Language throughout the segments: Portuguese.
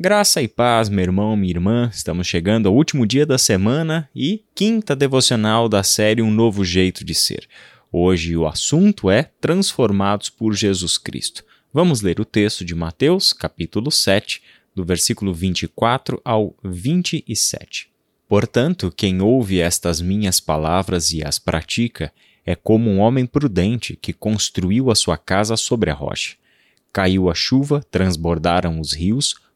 Graça e paz, meu irmão, minha irmã. Estamos chegando ao último dia da semana e quinta devocional da série Um Novo Jeito de Ser. Hoje o assunto é Transformados por Jesus Cristo. Vamos ler o texto de Mateus, capítulo 7, do versículo 24 ao 27. Portanto, quem ouve estas minhas palavras e as pratica é como um homem prudente que construiu a sua casa sobre a rocha. Caiu a chuva, transbordaram os rios,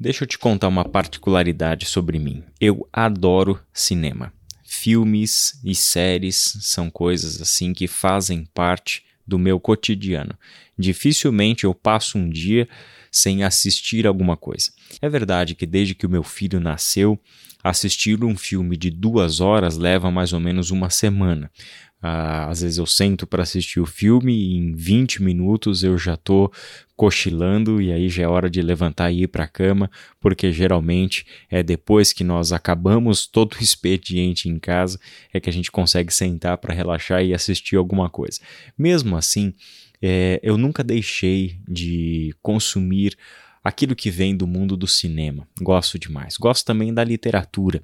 Deixa eu te contar uma particularidade sobre mim. Eu adoro cinema. Filmes e séries são coisas assim que fazem parte do meu cotidiano. Dificilmente eu passo um dia sem assistir alguma coisa. É verdade que desde que o meu filho nasceu, assistir um filme de duas horas leva mais ou menos uma semana. Ah, às vezes eu sento para assistir o filme e em 20 minutos eu já estou cochilando e aí já é hora de levantar e ir para a cama, porque geralmente é depois que nós acabamos todo o expediente em casa é que a gente consegue sentar para relaxar e assistir alguma coisa. Mesmo assim, é, eu nunca deixei de consumir aquilo que vem do mundo do cinema. Gosto demais. Gosto também da literatura.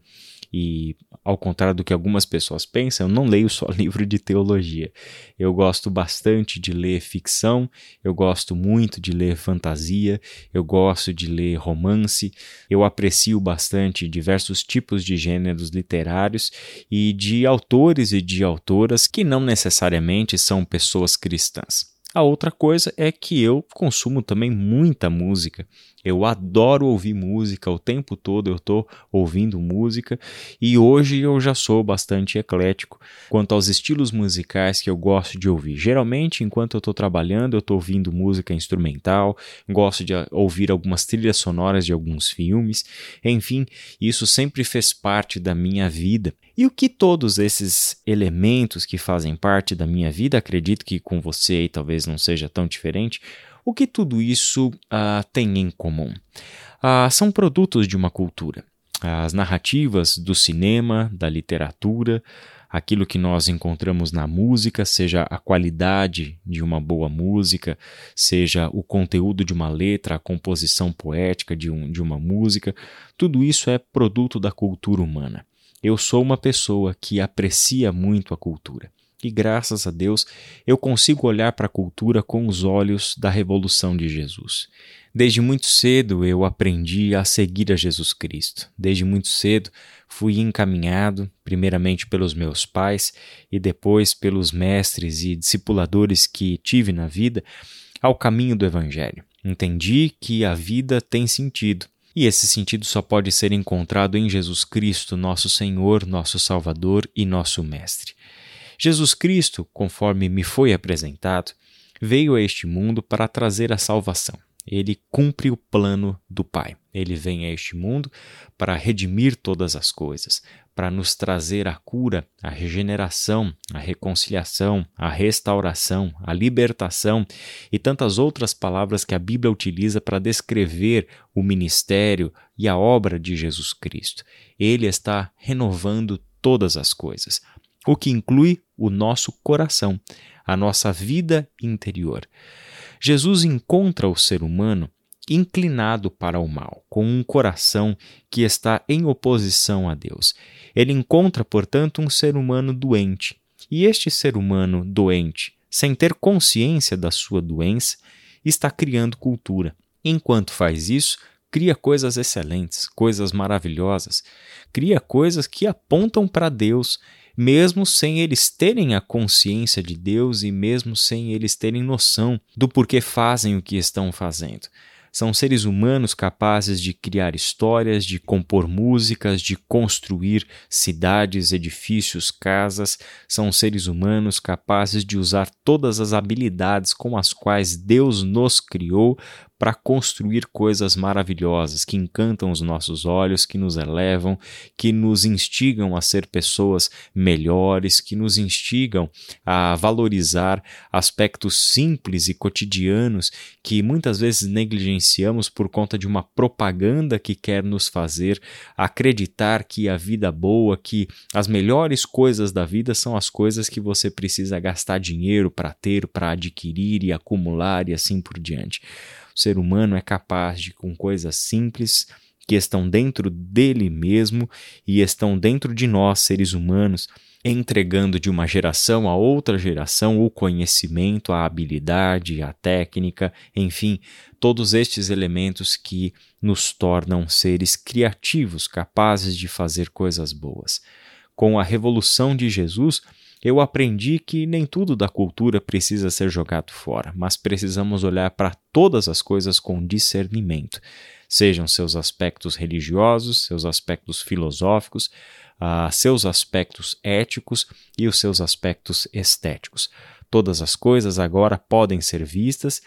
E ao contrário do que algumas pessoas pensam, eu não leio só livro de teologia. Eu gosto bastante de ler ficção, eu gosto muito de ler fantasia, eu gosto de ler romance, eu aprecio bastante diversos tipos de gêneros literários e de autores e de autoras que não necessariamente são pessoas cristãs. A outra coisa é que eu consumo também muita música. Eu adoro ouvir música, o tempo todo eu estou ouvindo música e hoje eu já sou bastante eclético quanto aos estilos musicais que eu gosto de ouvir. Geralmente, enquanto eu estou trabalhando, eu estou ouvindo música instrumental, gosto de ouvir algumas trilhas sonoras de alguns filmes, enfim, isso sempre fez parte da minha vida. E o que todos esses elementos que fazem parte da minha vida, acredito que com você e talvez não seja tão diferente, o que tudo isso uh, tem em comum? Uh, são produtos de uma cultura. As narrativas do cinema, da literatura, aquilo que nós encontramos na música, seja a qualidade de uma boa música, seja o conteúdo de uma letra, a composição poética de, um, de uma música, tudo isso é produto da cultura humana. Eu sou uma pessoa que aprecia muito a cultura. E graças a Deus eu consigo olhar para a cultura com os olhos da revolução de Jesus. Desde muito cedo eu aprendi a seguir a Jesus Cristo. Desde muito cedo fui encaminhado, primeiramente pelos meus pais e depois pelos mestres e discipuladores que tive na vida, ao caminho do Evangelho. Entendi que a vida tem sentido e esse sentido só pode ser encontrado em Jesus Cristo, nosso Senhor, nosso Salvador e nosso Mestre. Jesus Cristo, conforme me foi apresentado, veio a este mundo para trazer a salvação. Ele cumpre o plano do Pai. Ele vem a este mundo para redimir todas as coisas, para nos trazer a cura, a regeneração, a reconciliação, a restauração, a libertação e tantas outras palavras que a Bíblia utiliza para descrever o ministério e a obra de Jesus Cristo. Ele está renovando todas as coisas, o que inclui o nosso coração, a nossa vida interior. Jesus encontra o ser humano inclinado para o mal, com um coração que está em oposição a Deus. Ele encontra, portanto, um ser humano doente. E este ser humano doente, sem ter consciência da sua doença, está criando cultura. Enquanto faz isso, cria coisas excelentes, coisas maravilhosas, cria coisas que apontam para Deus mesmo sem eles terem a consciência de Deus e mesmo sem eles terem noção do porquê fazem o que estão fazendo. São seres humanos capazes de criar histórias, de compor músicas, de construir cidades, edifícios, casas. São seres humanos capazes de usar todas as habilidades com as quais Deus nos criou para construir coisas maravilhosas que encantam os nossos olhos, que nos elevam, que nos instigam a ser pessoas melhores, que nos instigam a valorizar aspectos simples e cotidianos que muitas vezes negligenciamos por conta de uma propaganda que quer nos fazer acreditar que a vida boa, que as melhores coisas da vida são as coisas que você precisa gastar dinheiro para ter, para adquirir e acumular e assim por diante. O ser humano é capaz de, com coisas simples, que estão dentro dele mesmo e estão dentro de nós, seres humanos, entregando de uma geração a outra geração o conhecimento, a habilidade, a técnica, enfim, todos estes elementos que nos tornam seres criativos, capazes de fazer coisas boas. Com a revolução de Jesus, eu aprendi que nem tudo da cultura precisa ser jogado fora, mas precisamos olhar para todas as coisas com discernimento, sejam seus aspectos religiosos, seus aspectos filosóficos, uh, seus aspectos éticos e os seus aspectos estéticos. Todas as coisas agora podem ser vistas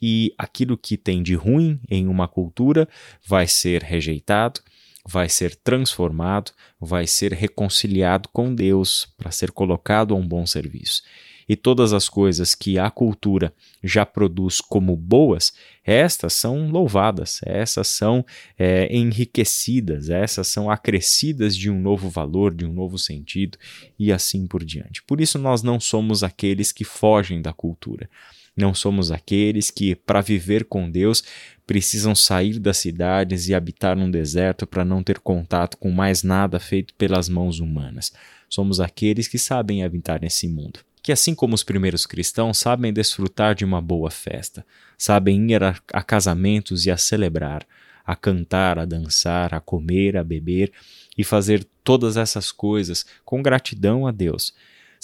e aquilo que tem de ruim em uma cultura vai ser rejeitado vai ser transformado, vai ser reconciliado com Deus para ser colocado a um bom serviço. E todas as coisas que a cultura já produz como boas, estas são louvadas, essas são é, enriquecidas, essas são acrescidas de um novo valor, de um novo sentido e assim por diante. Por isso, nós não somos aqueles que fogem da cultura. Não somos aqueles que, para viver com Deus, precisam sair das cidades e habitar num deserto para não ter contato com mais nada feito pelas mãos humanas. Somos aqueles que sabem habitar nesse mundo. Que, assim como os primeiros cristãos, sabem desfrutar de uma boa festa, sabem ir a, a casamentos e a celebrar, a cantar, a dançar, a comer, a beber e fazer todas essas coisas com gratidão a Deus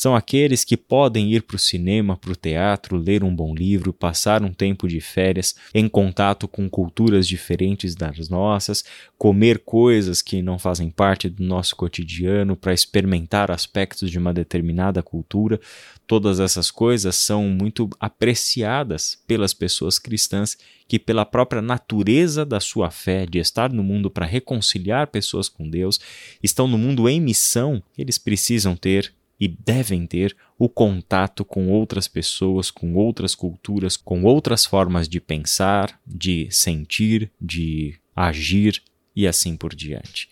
são aqueles que podem ir para o cinema, para o teatro, ler um bom livro, passar um tempo de férias em contato com culturas diferentes das nossas, comer coisas que não fazem parte do nosso cotidiano para experimentar aspectos de uma determinada cultura. Todas essas coisas são muito apreciadas pelas pessoas cristãs que, pela própria natureza da sua fé, de estar no mundo para reconciliar pessoas com Deus, estão no mundo em missão, eles precisam ter e devem ter o contato com outras pessoas, com outras culturas, com outras formas de pensar, de sentir, de agir e assim por diante.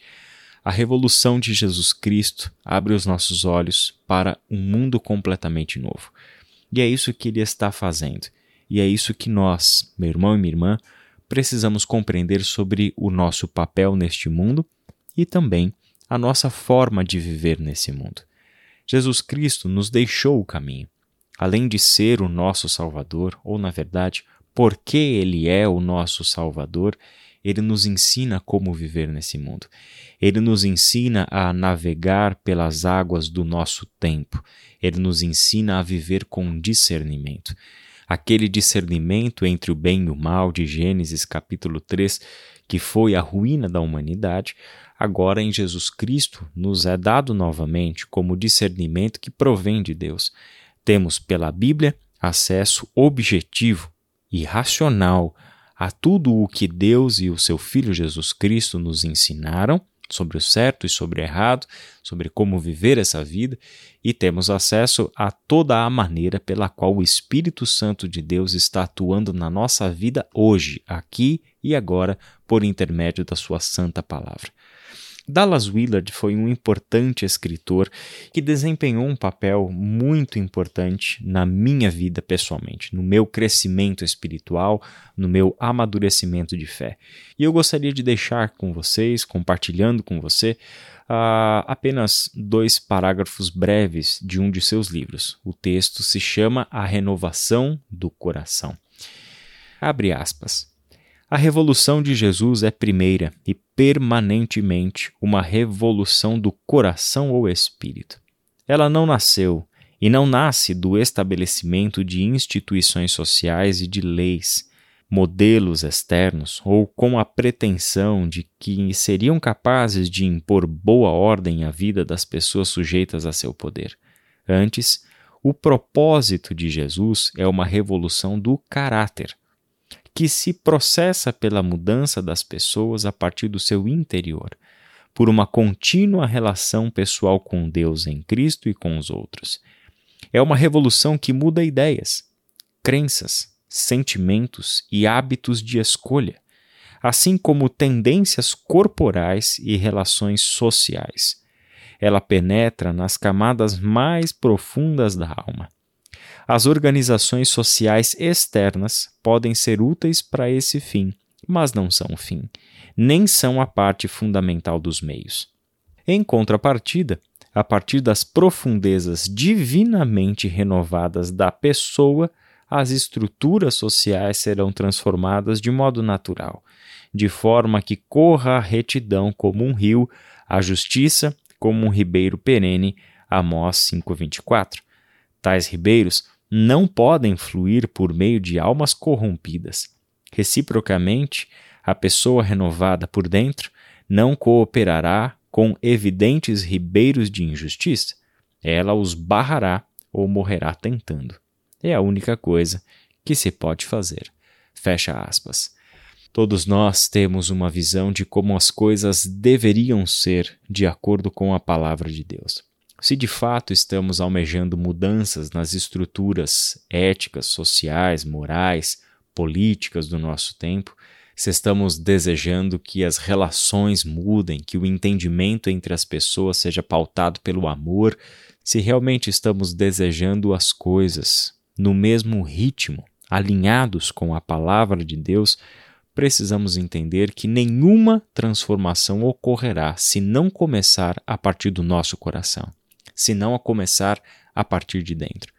A revolução de Jesus Cristo abre os nossos olhos para um mundo completamente novo. E é isso que ele está fazendo. E é isso que nós, meu irmão e minha irmã, precisamos compreender sobre o nosso papel neste mundo e também a nossa forma de viver nesse mundo. Jesus Cristo nos deixou o caminho. Além de ser o nosso Salvador, ou na verdade, porque Ele é o nosso Salvador, ele nos ensina como viver nesse mundo. Ele nos ensina a navegar pelas águas do nosso tempo. Ele nos ensina a viver com discernimento. Aquele discernimento entre o bem e o mal de Gênesis capítulo 3, que foi a ruína da humanidade, agora em Jesus Cristo nos é dado novamente como discernimento que provém de Deus. Temos pela Bíblia acesso objetivo e racional a tudo o que Deus e o seu Filho Jesus Cristo nos ensinaram sobre o certo e sobre o errado, sobre como viver essa vida, e temos acesso a toda a maneira pela qual o Espírito Santo de Deus está atuando na nossa vida hoje, aqui e agora, por intermédio da Sua Santa Palavra. Dallas Willard foi um importante escritor que desempenhou um papel muito importante na minha vida pessoalmente, no meu crescimento espiritual, no meu amadurecimento de fé. E eu gostaria de deixar com vocês, compartilhando com você, uh, apenas dois parágrafos breves de um de seus livros. O texto se chama A Renovação do Coração. Abre aspas. A revolução de Jesus é primeira e permanentemente uma revolução do coração ou espírito. Ela não nasceu e não nasce do estabelecimento de instituições sociais e de leis, modelos externos ou com a pretensão de que seriam capazes de impor boa ordem à vida das pessoas sujeitas a seu poder. Antes, o propósito de Jesus é uma revolução do caráter que se processa pela mudança das pessoas a partir do seu interior, por uma contínua relação pessoal com Deus em Cristo e com os outros. É uma revolução que muda ideias, crenças, sentimentos e hábitos de escolha, assim como tendências corporais e relações sociais. Ela penetra nas camadas mais profundas da alma. As organizações sociais externas podem ser úteis para esse fim, mas não são o fim, nem são a parte fundamental dos meios. Em contrapartida, a partir das profundezas divinamente renovadas da pessoa, as estruturas sociais serão transformadas de modo natural, de forma que corra a retidão como um rio, a justiça como um ribeiro perene. Amós 5:24. Tais ribeiros não podem fluir por meio de almas corrompidas. Reciprocamente, a pessoa renovada por dentro não cooperará com evidentes ribeiros de injustiça. Ela os barrará ou morrerá tentando. É a única coisa que se pode fazer. Fecha aspas. Todos nós temos uma visão de como as coisas deveriam ser de acordo com a palavra de Deus. Se de fato estamos almejando mudanças nas estruturas éticas, sociais, morais, políticas do nosso tempo, se estamos desejando que as relações mudem, que o entendimento entre as pessoas seja pautado pelo amor, se realmente estamos desejando as coisas no mesmo ritmo, alinhados com a palavra de Deus, precisamos entender que nenhuma transformação ocorrerá se não começar a partir do nosso coração, se não a começar a partir de dentro.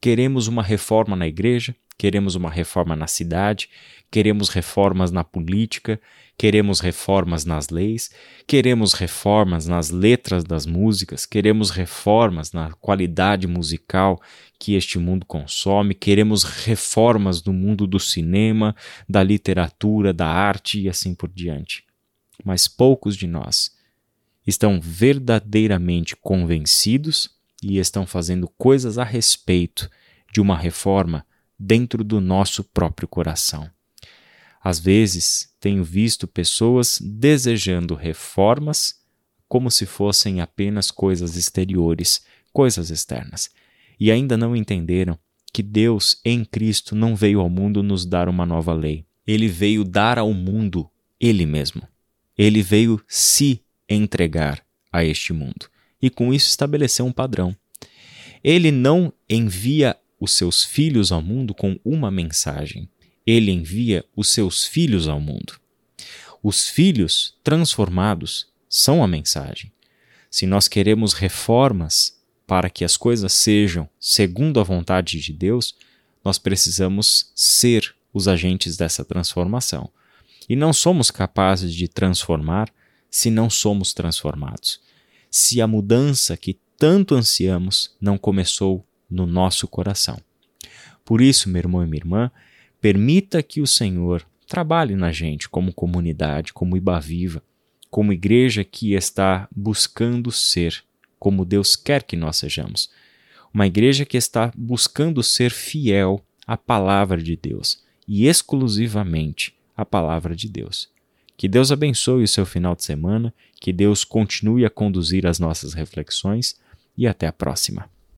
Queremos uma reforma na igreja, queremos uma reforma na cidade, queremos reformas na política, queremos reformas nas leis, queremos reformas nas letras das músicas, queremos reformas na qualidade musical que este mundo consome, queremos reformas no mundo do cinema, da literatura, da arte e assim por diante. Mas poucos de nós estão verdadeiramente convencidos e estão fazendo coisas a respeito de uma reforma dentro do nosso próprio coração. Às vezes, tenho visto pessoas desejando reformas como se fossem apenas coisas exteriores, coisas externas, e ainda não entenderam que Deus em Cristo não veio ao mundo nos dar uma nova lei. Ele veio dar ao mundo ele mesmo. Ele veio se entregar a este mundo e com isso estabeleceu um padrão. Ele não envia os seus filhos ao mundo com uma mensagem ele envia os seus filhos ao mundo. Os filhos transformados são a mensagem. Se nós queremos reformas para que as coisas sejam segundo a vontade de Deus, nós precisamos ser os agentes dessa transformação. E não somos capazes de transformar se não somos transformados. Se a mudança que tanto ansiamos não começou no nosso coração. Por isso, meu irmão e minha irmã, Permita que o Senhor trabalhe na gente como comunidade, como Iba Viva, como igreja que está buscando ser como Deus quer que nós sejamos. Uma igreja que está buscando ser fiel à palavra de Deus e exclusivamente à palavra de Deus. Que Deus abençoe o seu final de semana, que Deus continue a conduzir as nossas reflexões e até a próxima.